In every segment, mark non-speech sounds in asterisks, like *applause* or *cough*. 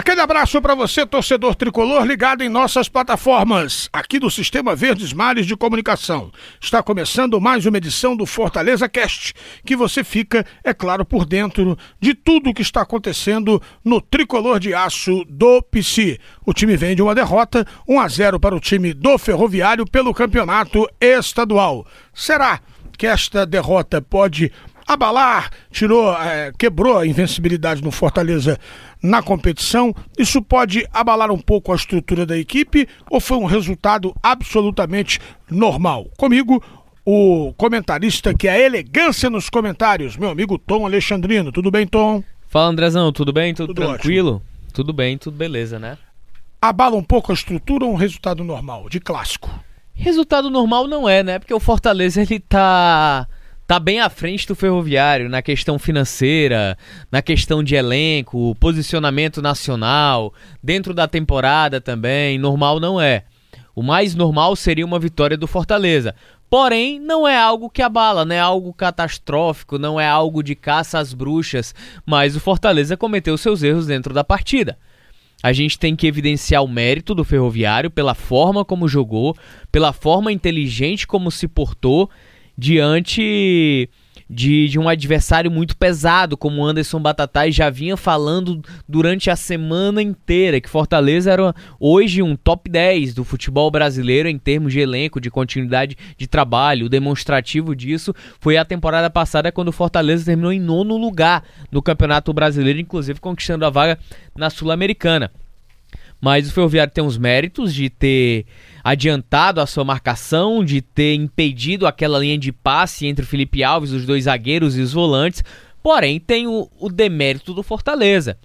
Aquele abraço para você, torcedor tricolor, ligado em nossas plataformas, aqui do Sistema Verdes Mares de Comunicação. Está começando mais uma edição do Fortaleza Cast, que você fica, é claro, por dentro de tudo o que está acontecendo no tricolor de aço do PC. O time vem de uma derrota, 1 a 0 para o time do Ferroviário pelo campeonato estadual. Será que esta derrota pode abalar, tirou, é, quebrou a invencibilidade no Fortaleza na competição. Isso pode abalar um pouco a estrutura da equipe ou foi um resultado absolutamente normal? Comigo, o comentarista que é a elegância nos comentários, meu amigo Tom Alexandrino. Tudo bem, Tom? Fala, Andrezão, tudo bem? Tudo, tudo tranquilo? Ótimo. Tudo bem, tudo beleza, né? Abala um pouco a estrutura ou um resultado normal, de clássico? Resultado normal não é, né? Porque o Fortaleza ele tá tá bem à frente do Ferroviário na questão financeira, na questão de elenco, posicionamento nacional, dentro da temporada também. Normal não é. O mais normal seria uma vitória do Fortaleza. Porém, não é algo que abala, não é algo catastrófico, não é algo de caça às bruxas, mas o Fortaleza cometeu seus erros dentro da partida. A gente tem que evidenciar o mérito do Ferroviário pela forma como jogou, pela forma inteligente como se portou diante de, de um adversário muito pesado, como Anderson Batatais já vinha falando durante a semana inteira, que Fortaleza era hoje um top 10 do futebol brasileiro em termos de elenco, de continuidade de trabalho. O demonstrativo disso foi a temporada passada, quando o Fortaleza terminou em nono lugar no Campeonato Brasileiro, inclusive conquistando a vaga na Sul-Americana. Mas o Ferroviário tem os méritos de ter adiantado a sua marcação, de ter impedido aquela linha de passe entre o Felipe Alves, os dois zagueiros e os volantes. Porém, tem o, o demérito do Fortaleza.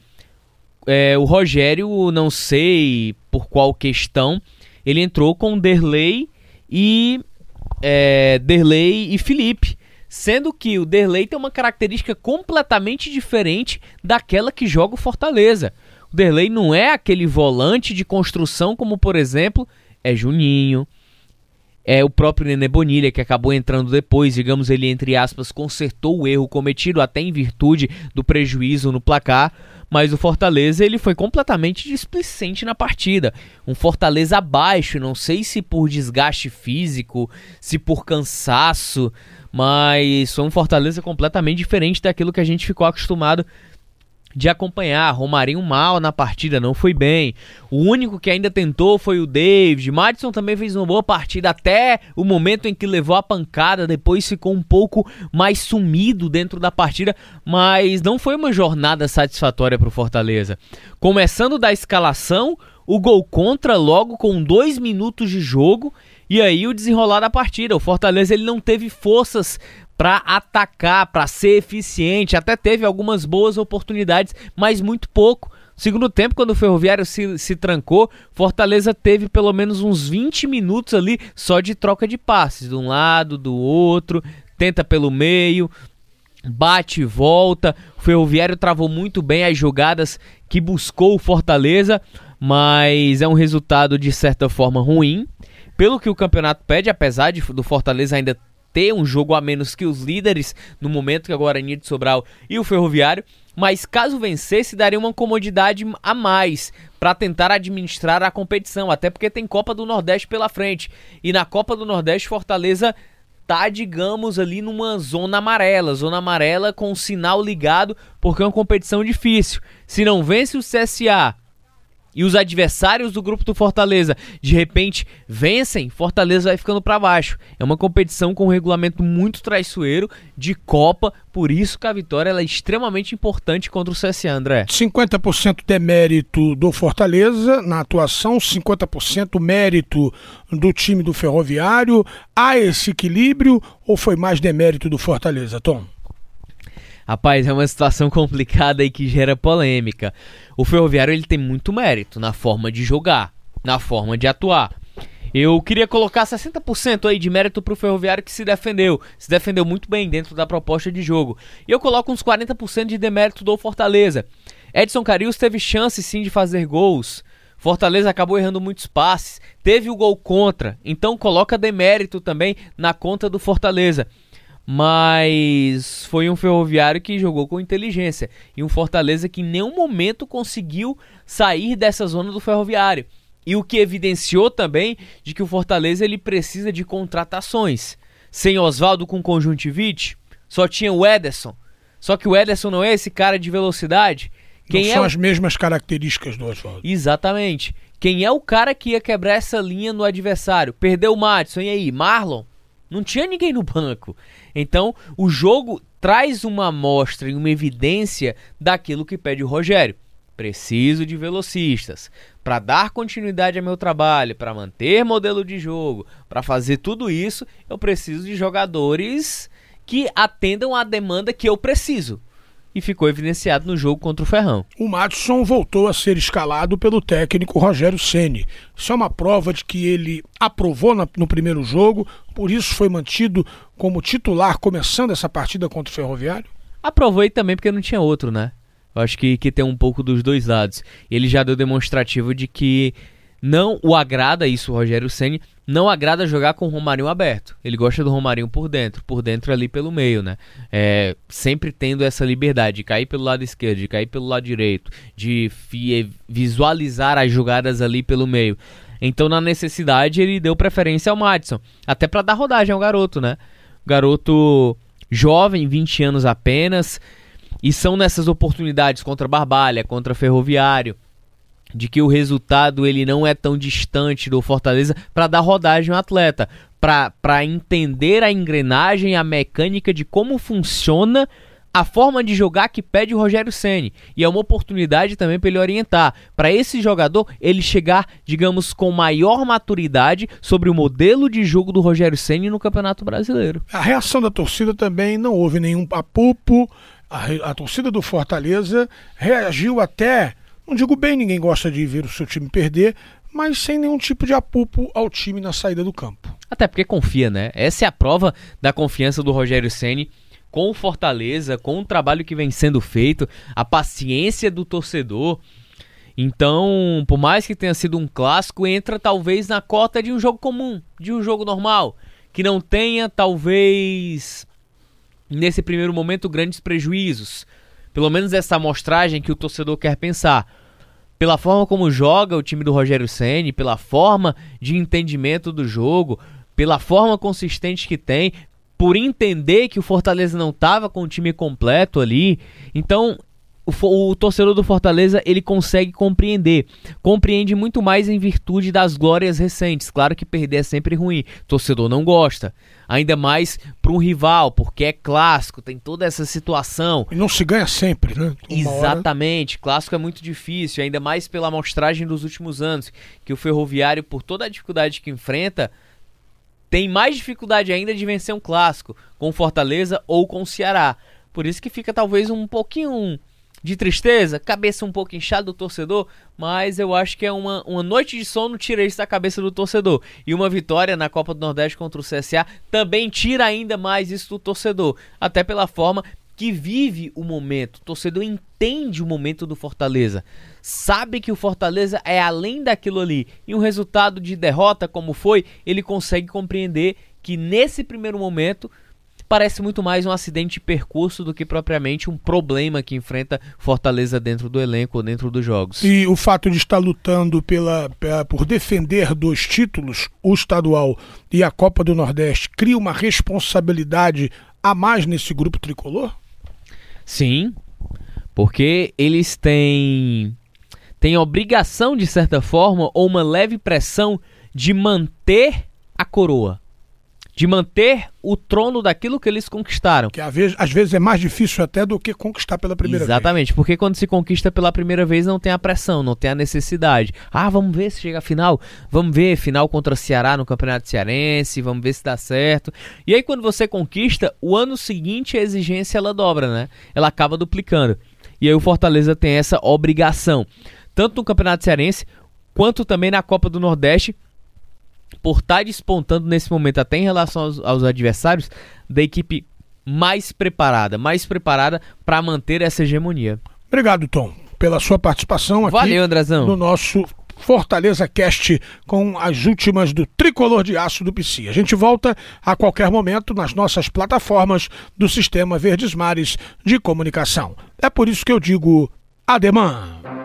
É, o Rogério, não sei por qual questão, ele entrou com Derlei e é, Derlei e Felipe. Sendo que o Derlei tem uma característica completamente diferente daquela que joga o Fortaleza. Derlei não é aquele volante de construção como, por exemplo, é Juninho, é o próprio Nenê Bonilha que acabou entrando depois, digamos ele entre aspas, consertou o erro cometido até em virtude do prejuízo no placar, mas o Fortaleza ele foi completamente displicente na partida. Um Fortaleza abaixo, não sei se por desgaste físico, se por cansaço, mas foi um Fortaleza completamente diferente daquilo que a gente ficou acostumado de acompanhar. Romarinho mal na partida, não foi bem. O único que ainda tentou foi o David. Madison também fez uma boa partida até o momento em que levou a pancada, depois ficou um pouco mais sumido dentro da partida, mas não foi uma jornada satisfatória para o Fortaleza. Começando da escalação, o gol contra logo com dois minutos de jogo e aí o desenrolar da partida. O Fortaleza ele não teve forças para atacar, para ser eficiente. Até teve algumas boas oportunidades, mas muito pouco. Segundo tempo, quando o Ferroviário se, se trancou, Fortaleza teve pelo menos uns 20 minutos ali só de troca de passes, de um lado, do outro, tenta pelo meio, bate e volta. O Ferroviário travou muito bem as jogadas que buscou o Fortaleza, mas é um resultado de certa forma ruim. Pelo que o campeonato pede, apesar de, do Fortaleza ainda ter um jogo a menos que os líderes no momento que a Guarani de Sobral e o Ferroviário, mas caso vencesse daria uma comodidade a mais para tentar administrar a competição, até porque tem Copa do Nordeste pela frente. E na Copa do Nordeste Fortaleza tá, digamos, ali numa zona amarela, zona amarela com o sinal ligado, porque é uma competição difícil. Se não vence o CSA, e os adversários do grupo do Fortaleza de repente vencem, Fortaleza vai ficando para baixo. É uma competição com um regulamento muito traiçoeiro de Copa, por isso que a vitória é extremamente importante contra o CSA, André. 50% de mérito do Fortaleza na atuação, 50% mérito do time do Ferroviário. Há esse equilíbrio ou foi mais demérito do Fortaleza, Tom? Rapaz, é uma situação *laughs* complicada e que gera polêmica. O Ferroviário ele tem muito mérito na forma de jogar, na forma de atuar. Eu queria colocar 60% aí de mérito pro Ferroviário que se defendeu. Se defendeu muito bem dentro da proposta de jogo. E eu coloco uns 40% de demérito do Fortaleza. Edson Carius teve chance sim de fazer gols. Fortaleza acabou errando muitos passes, teve o gol contra, então coloca demérito também na conta do Fortaleza. Mas foi um Ferroviário que jogou com inteligência e um Fortaleza que em nenhum momento conseguiu sair dessa zona do Ferroviário. E o que evidenciou também de que o Fortaleza ele precisa de contratações. Sem Oswaldo com conjuntivite, só tinha o Ederson. Só que o Ederson não é esse cara de velocidade. Quem não é são o... as mesmas características do Oswaldo. Exatamente. Quem é o cara que ia quebrar essa linha no adversário? Perdeu o Madison, e aí? Marlon? Não tinha ninguém no banco. Então, o jogo traz uma amostra e uma evidência daquilo que pede o Rogério. Preciso de velocistas. Para dar continuidade ao meu trabalho, para manter modelo de jogo, para fazer tudo isso, eu preciso de jogadores que atendam à demanda que eu preciso. E ficou evidenciado no jogo contra o Ferrão. O Madison voltou a ser escalado pelo técnico Rogério Ceni. Isso é uma prova de que ele aprovou no primeiro jogo, por isso foi mantido como titular começando essa partida contra o Ferroviário? Aprovou também porque não tinha outro, né? Eu acho que, que tem um pouco dos dois lados. Ele já deu demonstrativo de que não o agrada isso, Rogério Ceni não agrada jogar com o Romarinho aberto. Ele gosta do Romarinho por dentro, por dentro ali pelo meio, né? É, sempre tendo essa liberdade de cair pelo lado esquerdo, de cair pelo lado direito, de visualizar as jogadas ali pelo meio. Então, na necessidade, ele deu preferência ao Madison, até para dar rodagem ao garoto, né? Garoto jovem, 20 anos apenas, e são nessas oportunidades contra Barbalha, contra Ferroviário, de que o resultado ele não é tão distante do Fortaleza para dar rodagem ao atleta, para entender a engrenagem, a mecânica de como funciona a forma de jogar que pede o Rogério Ceni e é uma oportunidade também para ele orientar, para esse jogador ele chegar, digamos, com maior maturidade sobre o modelo de jogo do Rogério Ceni no Campeonato Brasileiro. A reação da torcida também não houve nenhum papupo, a, a torcida do Fortaleza reagiu até não digo bem, ninguém gosta de ver o seu time perder, mas sem nenhum tipo de apupo ao time na saída do campo. Até porque confia, né? Essa é a prova da confiança do Rogério Ceni com o Fortaleza, com o trabalho que vem sendo feito, a paciência do torcedor. Então, por mais que tenha sido um clássico, entra talvez na cota de um jogo comum, de um jogo normal, que não tenha talvez nesse primeiro momento grandes prejuízos pelo menos essa amostragem que o torcedor quer pensar. Pela forma como joga o time do Rogério Ceni, pela forma de entendimento do jogo, pela forma consistente que tem, por entender que o Fortaleza não estava com o time completo ali. Então, o, o, torcedor do Fortaleza ele consegue compreender. Compreende muito mais em virtude das glórias recentes. Claro que perder é sempre ruim. O torcedor não gosta. Ainda mais para um rival, porque é clássico, tem toda essa situação. E não se ganha sempre, né? Uma Exatamente. Hora... Clássico é muito difícil, ainda mais pela amostragem dos últimos anos. Que o Ferroviário, por toda a dificuldade que enfrenta, tem mais dificuldade ainda de vencer um clássico com Fortaleza ou com o Ceará. Por isso que fica talvez um pouquinho de tristeza, cabeça um pouco inchada do torcedor, mas eu acho que é uma, uma noite de sono tira isso da cabeça do torcedor. E uma vitória na Copa do Nordeste contra o CSA também tira ainda mais isso do torcedor, até pela forma que vive o momento. O torcedor entende o momento do Fortaleza. Sabe que o Fortaleza é além daquilo ali. E um resultado de derrota como foi, ele consegue compreender que nesse primeiro momento parece muito mais um acidente de percurso do que propriamente um problema que enfrenta Fortaleza dentro do elenco ou dentro dos jogos. E o fato de estar lutando pela, pela, por defender dois títulos, o estadual e a Copa do Nordeste, cria uma responsabilidade a mais nesse grupo tricolor? Sim, porque eles têm têm obrigação de certa forma ou uma leve pressão de manter a coroa de manter o trono daquilo que eles conquistaram. Que às vezes, às vezes é mais difícil até do que conquistar pela primeira Exatamente, vez. Exatamente, porque quando se conquista pela primeira vez não tem a pressão, não tem a necessidade. Ah, vamos ver se chega a final, vamos ver final contra o Ceará no Campeonato Cearense, vamos ver se dá certo. E aí quando você conquista, o ano seguinte a exigência ela dobra, né? Ela acaba duplicando. E aí o Fortaleza tem essa obrigação, tanto no Campeonato Cearense quanto também na Copa do Nordeste por estar tá despontando nesse momento, até em relação aos, aos adversários, da equipe mais preparada, mais preparada para manter essa hegemonia. Obrigado, Tom, pela sua participação aqui Valeu, Andrezão. no nosso Fortaleza Cast com as últimas do Tricolor de Aço do PC. A gente volta a qualquer momento nas nossas plataformas do Sistema Verdes Mares de Comunicação. É por isso que eu digo ademã.